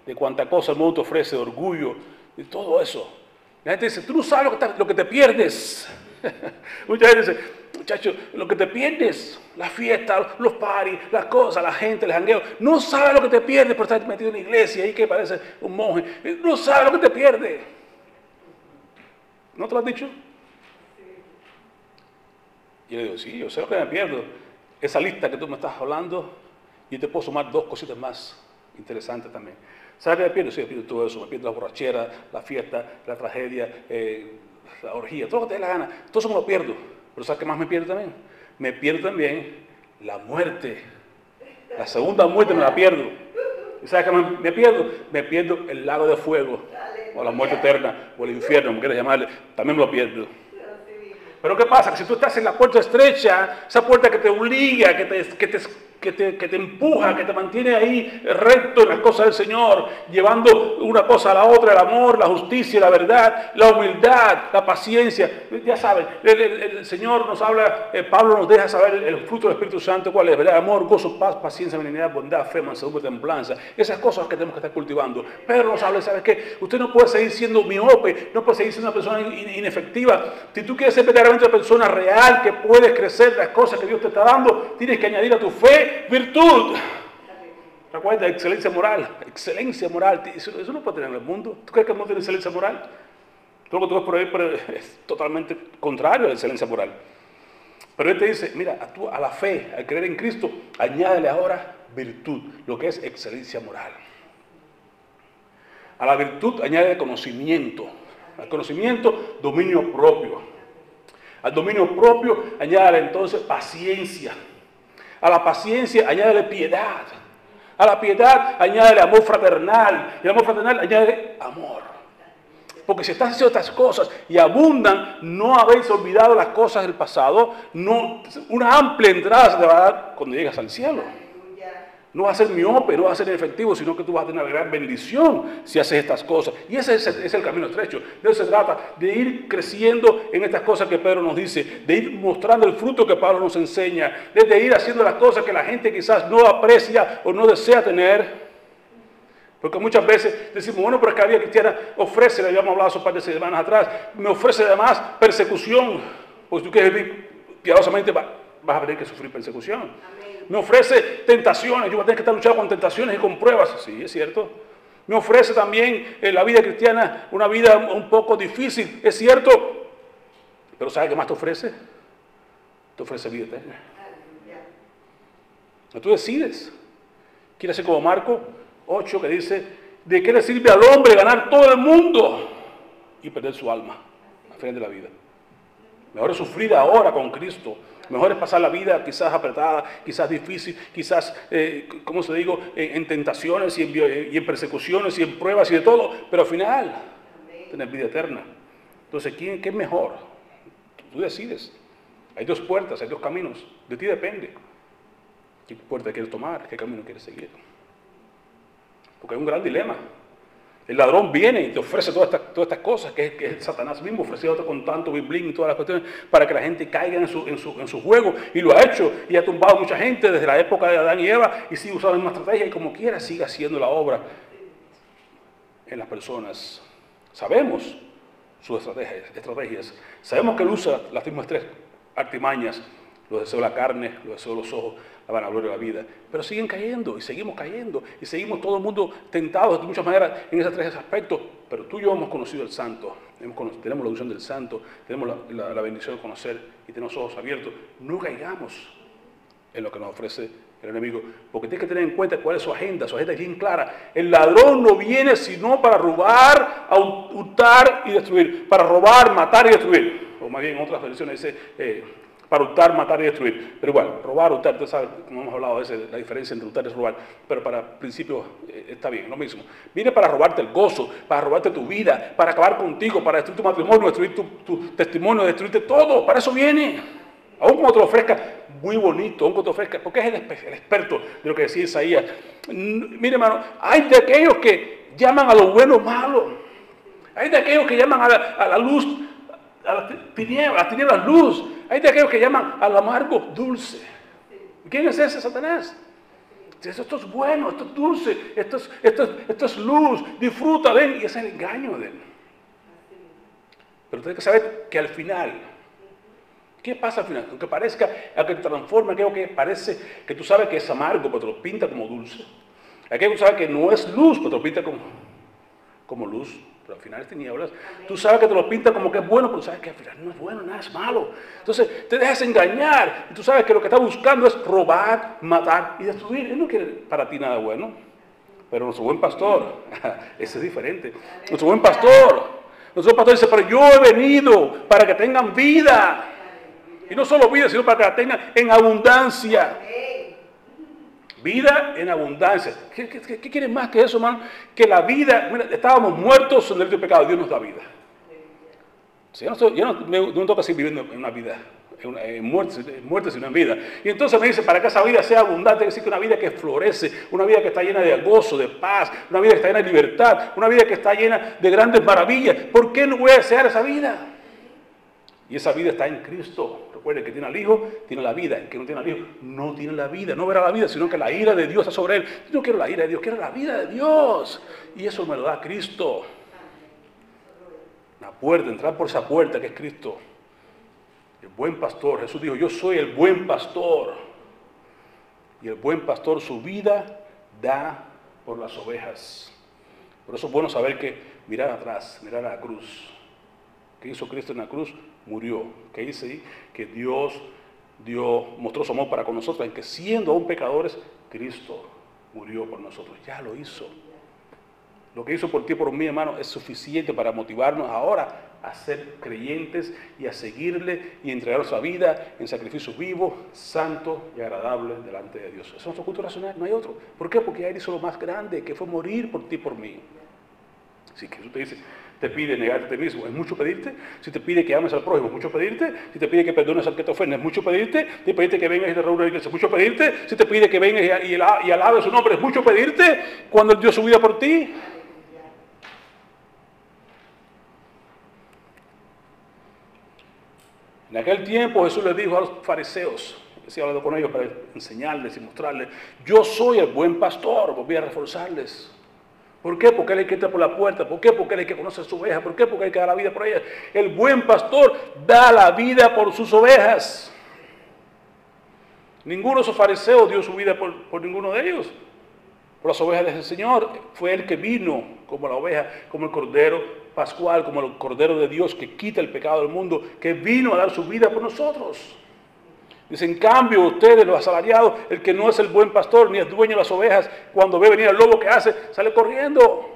A: de cuánta cosa el mundo te ofrece, de orgullo, de todo eso. La gente dice, tú no sabes lo que te, pierdes. (laughs) Mucha gente dice, muchachos, lo que te pierdes, la fiesta, los paris, las cosas, la gente, el jangueo, no sabes lo que te pierdes por estar metido en la iglesia ahí que parece un monje. No sabes lo que te pierdes. ¿No te lo has dicho? Y le digo, sí, yo sé lo que me pierdo. Esa lista que tú me estás hablando, y te puedo sumar dos cositas más interesantes también. ¿Sabes qué me pierdo? Sí, me pierdo todo eso. Me pierdo la borrachera, la fiesta, la tragedia, eh, la orgía, todo lo que te dé la gana. Todo eso me lo pierdo. Pero ¿sabes qué más me pierdo también? Me pierdo también la muerte. La segunda muerte me la pierdo. ¿Y sabes qué más me pierdo? Me pierdo el lago de fuego, o la muerte eterna, o el infierno, como quieras llamarle. También me lo pierdo. Pero ¿qué pasa? Que si tú estás en la puerta estrecha, esa puerta que te obliga, que te, que te que te, empuja, que te mantiene ahí recto en las cosas del Señor, llevando una cosa a la otra, el amor, la justicia, la verdad, la humildad, la paciencia. Ya saben, el, Señor nos habla, eh, Pablo nos deja saber el, fruto del Espíritu Santo, cuál es, ¿verdad? Amor, gozo, paz, paciencia, benignidad, bondad, fe, mansedumbre, templanza. Esas cosas que tenemos que estar cultivando. Pero nos habla, ¿sabes qué? Usted no puede seguir siendo miope, no puede seguir siendo una persona inefectiva. Si tú quieres ser verdaderamente una persona real que puedes crecer las cosas que Dios te está dando, tienes que añadir a tu fe virtud. Recuerda, excelencia moral, excelencia moral. Eso, no puede tener en el mundo. ¿Tú crees que el mundo tiene excelencia moral? Todo lo que tú ves por ahí (laughs) es totalmente contrario a la excelencia moral. Pero él te dice, mira, a, a la fe, al creer en Cristo, añádele ahora virtud, lo que es excelencia moral. A la virtud añade conocimiento. Al conocimiento, dominio propio. Al dominio propio añade entonces paciencia. A la paciencia añade piedad. A la piedad añade amor fraternal. Y el amor fraternal añade amor. Porque si estás haciendo estas cosas y abundan, no habéis olvidado las cosas del pasado, no, una amplia entrada se te va a dar cuando llegas al cielo. No va a ser miope, no va a ser efectivo, sino que tú vas a tener una gran bendición si haces estas cosas. Y ese es el, camino estrecho. De eso se trata, de ir creciendo en estas cosas que Pedro nos dice, de ir mostrando el fruto que Pablo nos enseña, de ir haciendo las cosas que la gente quizás no aprecia o no desea tener. Porque muchas veces decimos, bueno, pero es que la vida cristiana ofrece, le habíamos hablado hace un par de semanas atrás, me ofrece además persecución, porque tú quieres vivir piadosamente, vas a tener que sufrir persecución. Me ofrece tentaciones, yo voy a tener que estar luchando con tentaciones y con pruebas. Sí, es cierto. Me ofrece también en la vida cristiana una vida un poco difícil, es cierto. Pero ¿sabe qué más te ofrece? Te ofrece vida eterna. No tú decides. ¿Quieres ser como Marco 8 que dice, ¿de qué le sirve al hombre ganar todo el mundo y perder su alma al final de la vida? Mejor es sufrir ahora con Cristo. Mejor es pasar la vida quizás apretada, quizás difícil, quizás, eh, ¿cómo se digo?, en, tentaciones y en, persecuciones y en pruebas y de todo, pero al final tener vida eterna. Entonces, ¿quién, ¿qué es mejor? Tú decides. Hay dos puertas, hay dos caminos. De ti depende. ¿Qué puerta quieres tomar? ¿Qué camino quieres seguir? Porque hay un gran dilema. El ladrón viene y te ofrece todas estas, todas estas cosas, que es, Satanás mismo ofrecido con tanto biblín y todas las cuestiones, para que la gente caiga en su, en, su, en su, juego. Y lo ha hecho y ha tumbado mucha gente desde la época de Adán y Eva y sigue usando la misma estrategia y como quiera sigue haciendo la obra en las personas. Sabemos sus estrategias. estrategias. Sabemos que él usa las mismas tres artimañas, los deseos de la carne, los deseos de los ojos, la vanagloria de la vida. Pero siguen cayendo y seguimos cayendo y seguimos todo el mundo tentados de muchas maneras en esos tres aspectos. Pero tú y yo hemos conocido al Santo, tenemos la unción del Santo, tenemos la, bendición de conocer y tenemos ojos abiertos. No caigamos en lo que nos ofrece el enemigo, porque tienes que tener en cuenta cuál es su agenda, su agenda es bien clara. El ladrón no viene sino para robar, hurtar y destruir, para robar, matar y destruir. O más bien en otras versiones dice... Eh, para hurtar, matar y destruir. Pero igual, robar, hurtar, usted sabe, como hemos hablado veces, la diferencia entre hurtar y robar, pero para principio eh, está bien, lo mismo. Viene para robarte el gozo, para robarte tu vida, para acabar contigo, para destruir tu matrimonio, destruir tu, testimonio, destruirte todo, para eso viene. Aún como te ofrezca, muy bonito, aún como te ofrezca, porque es el, experto de lo que decía Isaías. Mire, hermano, hay de aquellos que llaman a lo bueno malo. Hay de aquellos que llaman a la, luz, a las tinieblas, a las tinieblas luz. Hay de aquellos que llaman al amargo dulce. ¿Quién es ese Satanás? esto es bueno, esto es dulce, esto es, esto es, luz, disfruta, ven, y es el engaño de él. Pero tienes que saber que al final, ¿qué pasa al final? Aunque parezca, aunque te transforma, aquello que parece que tú sabes que es amargo, pero te lo pinta como dulce. Aquello que tú sabes que no es luz, pero te lo pinta como, como luz pero al final es tinieblas. Tú sabes que te lo pinta como que es bueno, pero sabes que al final no es bueno, nada es malo. Entonces te dejas engañar y tú sabes que lo que está buscando es robar, matar y destruir. Él no quiere para ti nada bueno. Pero nuestro buen pastor, (laughs) ese es diferente. Nuestro buen pastor, nuestro pastor dice, pero yo he venido para que tengan vida. Y no solo vida, sino para que la tengan en abundancia. Vida en abundancia. ¿Qué, qué, más que eso, hermano? Que la vida, estábamos muertos en el pecado, Dios nos da vida. yo, no, me, toca seguir viviendo en una vida, en, muerte, muerte, sino en vida. Y entonces me dice, para que esa vida sea abundante, que una vida que florece, una vida que está llena de gozo, de paz, una vida que está llena de libertad, una vida que está llena de grandes maravillas. ¿Por qué no voy a desear esa vida? Y esa vida está en Cristo. Recuerde que tiene al Hijo, tiene la vida. El que no tiene al Hijo, no tiene la vida. No verá la vida, sino que la ira de Dios está sobre él. Yo no quiero la ira de Dios, quiero la vida de Dios. Y eso me lo da Cristo. La puerta, entrar por esa puerta que es Cristo. El buen pastor. Jesús dijo, yo soy el buen pastor. Y el buen pastor su vida da por las ovejas. Por eso es bueno saber que mirar atrás, mirar a la cruz. ¿Qué hizo Cristo en la cruz? Murió. Que dice que Dios dio, mostró su amor para con nosotros, en que siendo aún pecadores, Cristo murió por nosotros. Ya lo hizo. Lo que hizo por ti por mí, hermano, es suficiente para motivarnos ahora a ser creyentes y a seguirle y entregar nuestra vida en sacrificio vivo, santo y agradable delante de Dios. Ese es nuestro culto racional, no hay otro. ¿Por qué? Porque Él hizo lo más grande, que fue morir por ti por mí. Así que Jesús te dice, te pide negarte a ti mismo, es mucho pedirte. Si te pide que ames al prójimo, es mucho pedirte. Si te pide que perdones al que te ofende, es mucho pedirte. Si te pide que vengas y te reúnas iglesia, es mucho pedirte. Si te pide que vengas y, y, alabes su nombre, es mucho pedirte. Cuando Él dio su vida por ti. En aquel tiempo Jesús le dijo a los fariseos, que hablando con ellos para enseñarles y mostrarles, yo soy el buen pastor, volví a reforzarles. ¿Por qué? Porque Él el que entra por la puerta. ¿Por qué? Porque Él el que conoce a su oveja. ¿Por qué? Porque el que da la vida por ella. El buen pastor da la vida por sus ovejas. Ninguno de esos fariseos dio su vida por, por ninguno de ellos. Por las ovejas del Señor. Fue el que vino como la oveja, como el cordero pascual, como el cordero de Dios que quita el pecado del mundo, que vino a dar su vida por nosotros. Dice, en cambio, ustedes, los asalariados, el que no es el buen pastor ni es dueño de las ovejas, cuando ve venir al lobo que hace, sale corriendo,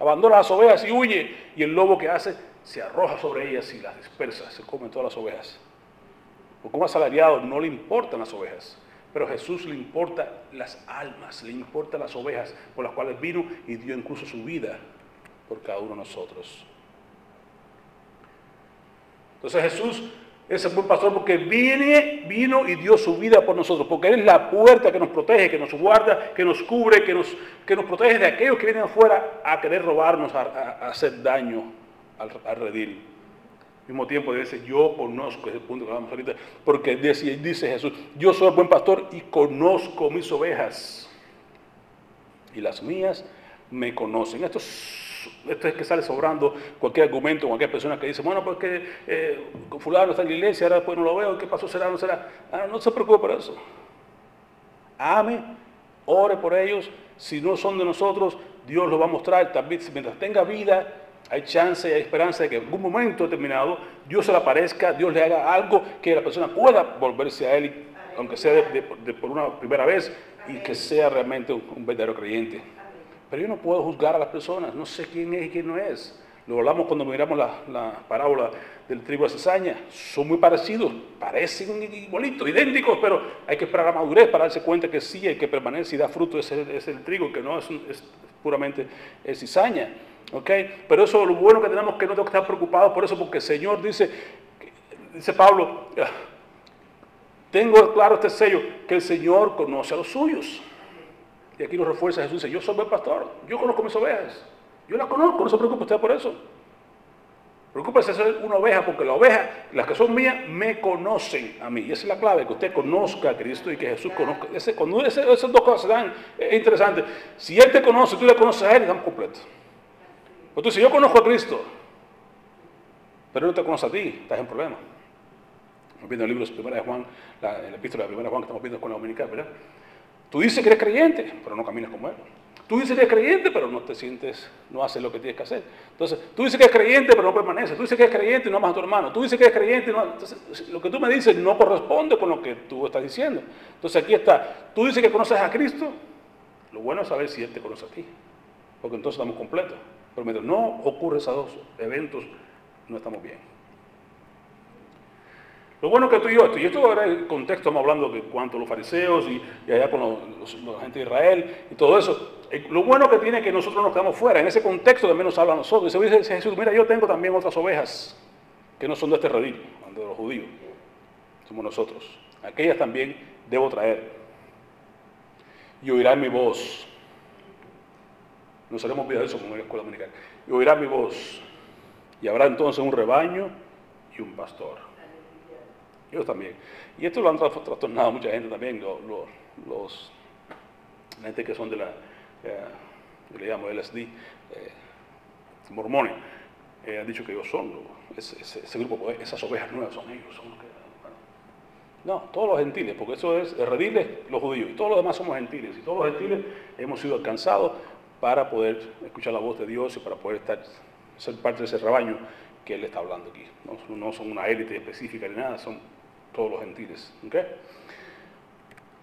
A: abandona las ovejas y huye. Y el lobo que hace, se arroja sobre ellas y las dispersa, se comen todas las ovejas. Porque un asalariado no le importan las ovejas, pero a Jesús le importa las almas, le importan las ovejas por las cuales vino y dio incluso su vida por cada uno de nosotros. Entonces Jesús es el buen pastor porque viene, vino y dio su vida por nosotros, porque Él es la puerta que nos protege, que nos guarda, que nos cubre, que nos, que nos protege de aquellos que vienen afuera a querer robarnos, a, hacer daño al, al redil. Al mismo tiempo dice, yo conozco, ese punto que hablamos ahorita, porque dice, dice Jesús, yo soy el buen pastor y conozco mis ovejas. Y las mías me conocen. Esto es esto es que sale sobrando cualquier argumento, cualquier persona que dice, bueno, porque eh, fulano está en la iglesia, ahora después no lo veo, ¿qué pasó? ¿Será? ¿No será? Ah, no se preocupe por eso. Ame, ore por ellos. Si no son de nosotros, Dios los va a mostrar. También, mientras tenga vida, hay chance y hay esperanza de que en algún momento determinado Dios se le aparezca, Dios le haga algo que la persona pueda volverse a Él, aunque sea por una primera vez, y que sea realmente un verdadero creyente. Pero yo no puedo juzgar a las personas, no sé quién es y quién no es. Lo hablamos cuando miramos la, parábola del trigo de cizaña. Son muy parecidos, parecen igualitos, idénticos, pero hay que esperar a madurez para darse cuenta que sí, hay que permanecer y da fruto es el, es el trigo, que no es, puramente cizaña. ¿okay? Pero eso lo bueno que tenemos que no tengo que estar preocupados por eso, porque el Señor dice, dice Pablo, ah, tengo claro este sello, que el Señor conoce a los suyos. Y aquí nos refuerza Jesús, dice, yo soy buen pastor, yo conozco mis ovejas, yo las conozco, no se preocupe usted por eso. Preocúpese de ser una oveja, porque las ovejas, las que son mías, me conocen a mí. Y esa es la clave, que usted conozca a Cristo y que Jesús conozca. Ese, cuando esas dos cosas dan, es interesante. Si Él te conoce, tú le conoces a Él, estamos completos. Tú dices, yo conozco a Cristo, pero Él no te conoce a ti, estás en problema. Estamos viendo el libro de 1 Juan, la, el epístola de 1 Juan que estamos viendo con la dominical, ¿verdad? Tú dices que eres creyente, pero no caminas como Él. Tú dices que eres creyente, pero no te sientes, no haces lo que tienes que hacer. Entonces, tú dices que eres creyente, pero no permaneces. Tú dices que eres creyente y no amas a tu hermano. Tú dices que eres creyente y no. Entonces, lo que tú me dices no corresponde con lo que tú estás diciendo. Entonces, aquí está. Tú dices que conoces a Cristo. Lo bueno es saber si Él te conoce a ti. Porque entonces estamos completos. Pero mientras no ocurre esos dos eventos, no estamos bien. Lo bueno que tú y yo, esto, y esto era el contexto, estamos hablando de cuanto los fariseos y, allá con la gente de Israel y todo eso. Eh, lo bueno que tiene es que nosotros nos quedamos fuera, en ese contexto también nos habla a nosotros. Y se dice Jesús, mira, yo tengo también otras ovejas que no son de este redil, de los judíos, somos nosotros. Aquellas también debo traer. Y oirán mi voz. Nos haremos vida de eso como en la escuela dominical. Y oirán mi voz. Y habrá entonces un rebaño y un pastor. Yo también. Y esto lo han trastornado mucha gente también, los, la gente que son de la, eh, yo le llamo LSD, eh, mormones, eh, han dicho que ellos son, ese, grupo, esas ovejas nuevas son ellos. Son no, todos los gentiles, porque eso es rediles los judíos, y todos los demás somos gentiles, y todos los gentiles hemos sido alcanzados para poder escuchar la voz de Dios y para poder estar, ser parte de ese rebaño que Él está hablando aquí. No, no son una élite específica ni nada, son todos los gentiles.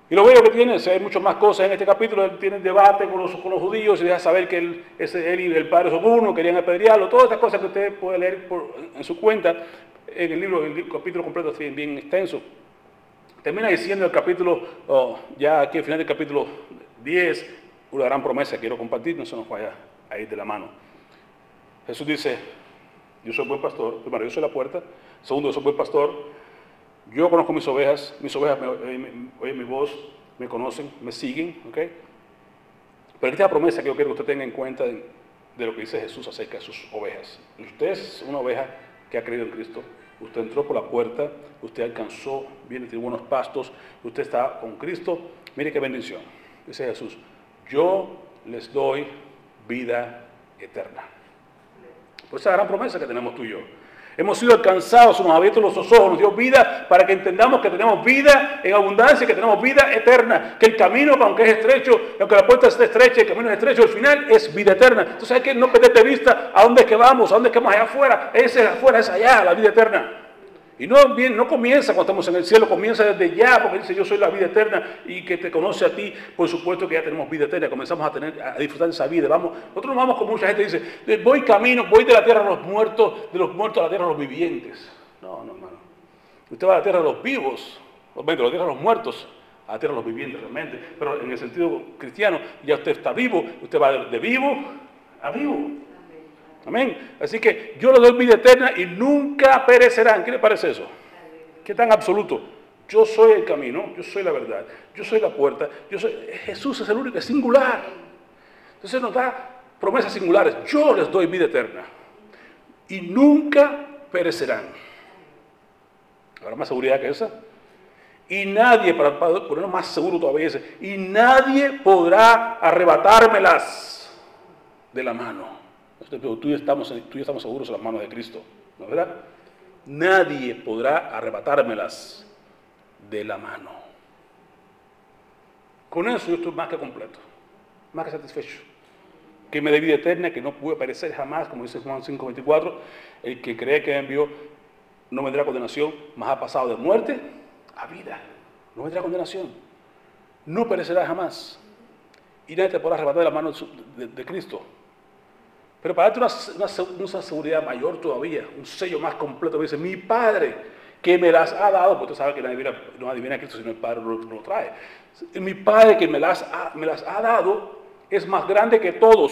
A: Y lo veo que tiene, hay muchas más cosas en este capítulo, él tiene debate con los, judíos y deja saber que él, él y el padre son uno, querían apedrearlo, todas estas cosas que usted puede leer en su cuenta, en el libro, el capítulo completo es bien, bien extenso. Termina diciendo el capítulo, oh, ya aquí al final del capítulo 10, una gran promesa que quiero compartir, no se nos vaya a ir de la mano. Jesús dice, yo soy buen pastor, primero yo soy la puerta, segundo yo soy buen pastor, yo conozco mis ovejas, mis ovejas oyen mi voz, me conocen, me siguen, ¿ok? Pero esta es la promesa que yo quiero que usted tenga en cuenta de, lo que dice Jesús acerca de sus ovejas. Usted es una oveja que ha creído en Cristo, usted entró por la puerta, usted alcanzó, viene, tiene buenos pastos, usted está con Cristo, mire qué bendición. Dice Jesús, yo les doy vida eterna. Pues esa gran promesa que tenemos tú y yo. Hemos sido alcanzados, nos ha abierto los ojos, nos dio vida para que entendamos que tenemos vida en abundancia, que tenemos vida eterna, que el camino, aunque es estrecho, aunque la puerta esté estrecha, el camino es estrecho, al final es vida eterna. Entonces hay que no perderte vista a dónde es que vamos, a dónde es que vamos allá afuera, ese es afuera, es allá, la vida eterna. Y no, no comienza cuando estamos en el cielo, comienza desde ya, porque dice yo soy la vida eterna y que te conoce a ti, por supuesto que ya tenemos vida eterna, comenzamos a, tener, a disfrutar de esa vida. Vamos, nosotros nos vamos como mucha gente dice, voy camino, voy de la tierra a los muertos, de los muertos a la tierra a los vivientes. No, no, hermano. Usted va a la tierra de los vivos, de la tierra a los muertos, a la tierra a los vivientes realmente. Pero en el sentido cristiano, ya usted está vivo, usted va de vivo a vivo. Amén. Así que yo le doy vida eterna y nunca perecerán. ¿Qué le parece eso? ¿Qué tan absoluto? Yo soy el camino, yo soy la verdad, yo soy la puerta, yo soy Jesús es el único, es singular. Entonces nos da promesas singulares. Yo les doy vida eterna y nunca perecerán. ¿Habrá más seguridad que esa? Y nadie, para ponerlo más seguro todavía, y nadie podrá arrebatármelas de la mano. Tú y, estamos, tú seguros en las manos de Cristo, ¿no verdad? Nadie podrá arrebatármelas de la mano. Con eso yo estoy más que completo, más que satisfecho. Que me dé vida eterna, que no puede perecer jamás, como dice Juan 5:24. El que cree que envió no vendrá condenación, más ha pasado de muerte a vida. No vendrá condenación. No perecerá jamás. Y nadie te podrá arrebatar de la mano de Cristo. Pero para darte una, seguridad mayor todavía, un sello más completo, dice, mi Padre que me las ha dado, porque tú sabes que nadie adivina, no adivina Cristo si no el Padre no lo, trae. Mi Padre que me las, ha, me las ha dado es más grande que todos.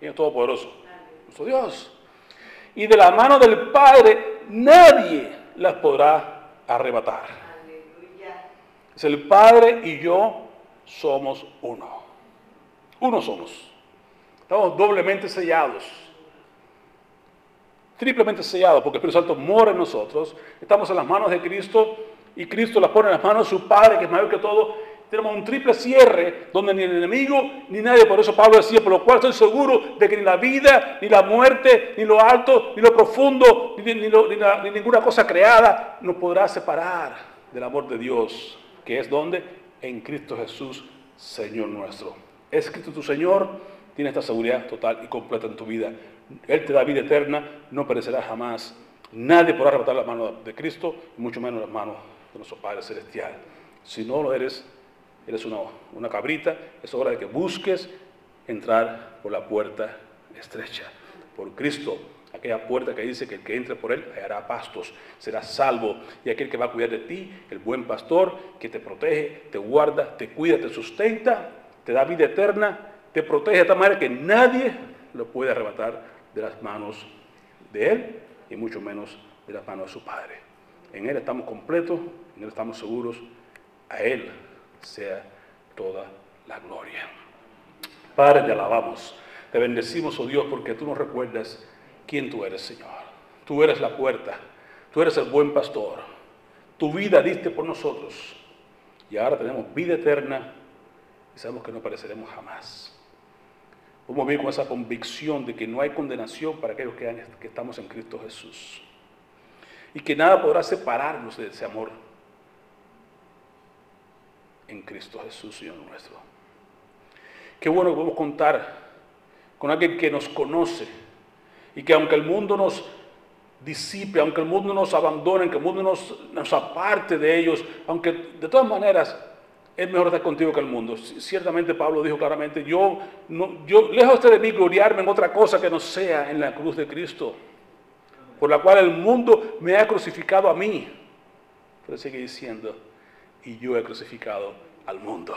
A: Y es todopoderoso. Nuestro Dios. Y de la mano del Padre nadie las podrá arrebatar. Es el Padre y yo somos uno. Uno somos. Estamos doblemente sellados. Triplemente sellados, porque el Espíritu Santo mora en nosotros. Estamos en las manos de Cristo y Cristo las pone en las manos de su Padre, que es mayor que todo. Tenemos un triple cierre donde ni el enemigo ni nadie, por eso Pablo decía, por lo cual estoy seguro de que ni la vida, ni la muerte, ni lo alto, ni lo profundo, ni, ni ninguna cosa creada nos podrá separar del amor de Dios, que es donde en Cristo Jesús, Señor nuestro. ¿Es Cristo tu Señor? Tienes esta seguridad total y completa en tu vida. Él te da vida eterna, no perecerá jamás. Nadie podrá arrebatar la mano de Cristo, mucho menos la mano de nuestro Padre Celestial. Si no lo eres, eres una, una cabrita, es hora de que busques entrar por la puerta estrecha, por Cristo, aquella puerta que dice que el que entre por él hallará pastos, será salvo, y aquel que va a cuidar de ti, el buen pastor, que te protege, te guarda, te cuida, te sustenta, te da vida eterna, te protege de tal manera que nadie lo puede arrebatar de las manos de Él y mucho menos de las manos de su Padre. En Él estamos completos, en Él estamos seguros, a Él sea toda la gloria. Padre, te alabamos, te bendecimos, oh Dios, porque tú nos recuerdas quién tú eres, Señor. Tú eres la puerta, tú eres el buen pastor, tu vida diste por nosotros y ahora tenemos vida eterna y sabemos que no pereceremos jamás. Podemos vivir con esa convicción de que no hay condenación para aquellos que, estamos en Cristo Jesús. Y que nada podrá separarnos de ese amor en Cristo Jesús, Señor nuestro. Qué bueno que podemos contar con alguien que nos conoce y que aunque el mundo nos disipe, aunque el mundo nos abandone, aunque el mundo nos aparte de ellos, aunque de todas maneras es mejor estar contigo que el mundo. Ciertamente Pablo dijo claramente, yo, no, yo lejos de mí gloriarme en otra cosa que no sea en la cruz de Cristo, por la cual el mundo me ha crucificado a mí. Pero sigue diciendo, y yo he crucificado al mundo.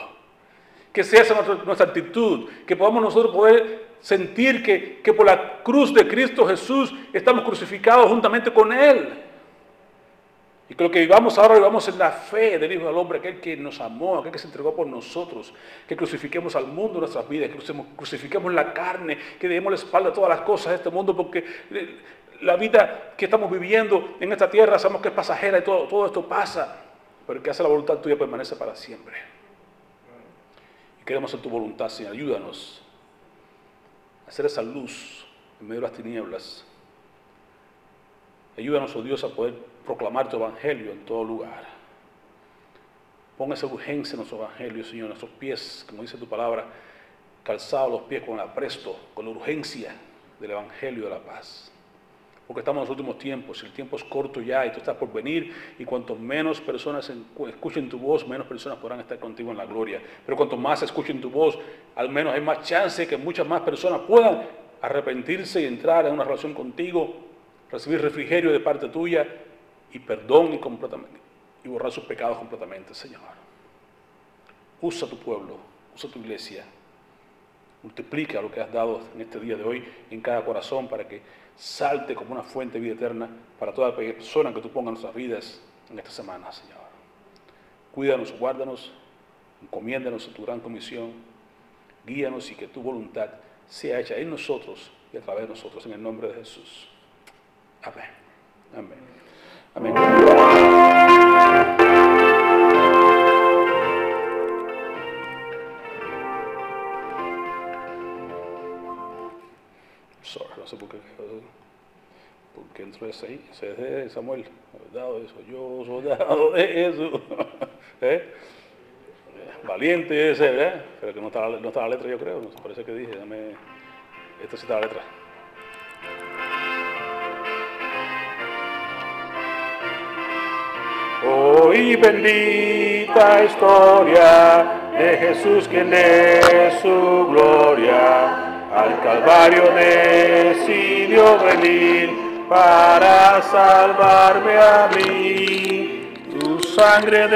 A: Que sea esa nuestra, nuestra actitud, que podamos nosotros poder sentir que, que por la cruz de Cristo Jesús estamos crucificados juntamente con Él. Y que lo que vivamos ahora vivamos en la fe del Hijo del Hombre, aquel que nos amó, aquel que se entregó por nosotros, que crucifiquemos al mundo en nuestras vidas, que crucifiquemos la carne, que demos la espalda a todas las cosas de este mundo, porque eh, la vida que estamos viviendo en esta tierra sabemos que es pasajera y todo, todo esto pasa, pero el que hace la voluntad tuya permanece para siempre. Y queremos hacer tu voluntad, Señor, ayúdanos a hacer esa luz en medio de las tinieblas Ayúdanos, oh Dios, a poder proclamar tu evangelio en todo lugar. Pon esa urgencia en nuestro evangelio, Señor, en nuestros pies, como dice tu palabra, calzados los pies con el apresto, con la urgencia del evangelio de la paz. Porque estamos en los últimos tiempos, el tiempo es corto ya y tú estás por venir y cuanto menos personas escuchen tu voz, menos personas podrán estar contigo en la gloria. Pero cuanto más escuchen tu voz, al menos hay más chance que muchas más personas puedan arrepentirse y entrar en una relación contigo recibir refrigerio de parte tuya y perdón y, completamente, y borrar sus pecados completamente, Señor. Usa tu pueblo, usa tu iglesia, multiplica lo que has dado en este día de hoy en cada corazón para que salte como una fuente de vida eterna para toda persona que tú pongas en nuestras vidas en esta semana, Señor. Cuídanos, guárdanos, encomiéndanos a tu gran comisión, guíanos y que tu voluntad sea hecha en nosotros y a través de nosotros, en el nombre de Jesús. Amén. Amén. Amén. Sorry, no sé por qué, por qué entró ese ahí. Ese es de Samuel, soldado de eso. Yo, soldado de eso. (laughs) ¿Eh? Valiente ese, ¿eh? Pero que no está, no está la letra, yo creo. Parece que dije. Dame. Esta sí está la letra. Hoy bendita historia de Jesús quien de su gloria al Calvario decidió venir para salvarme a mí. Tu sangre de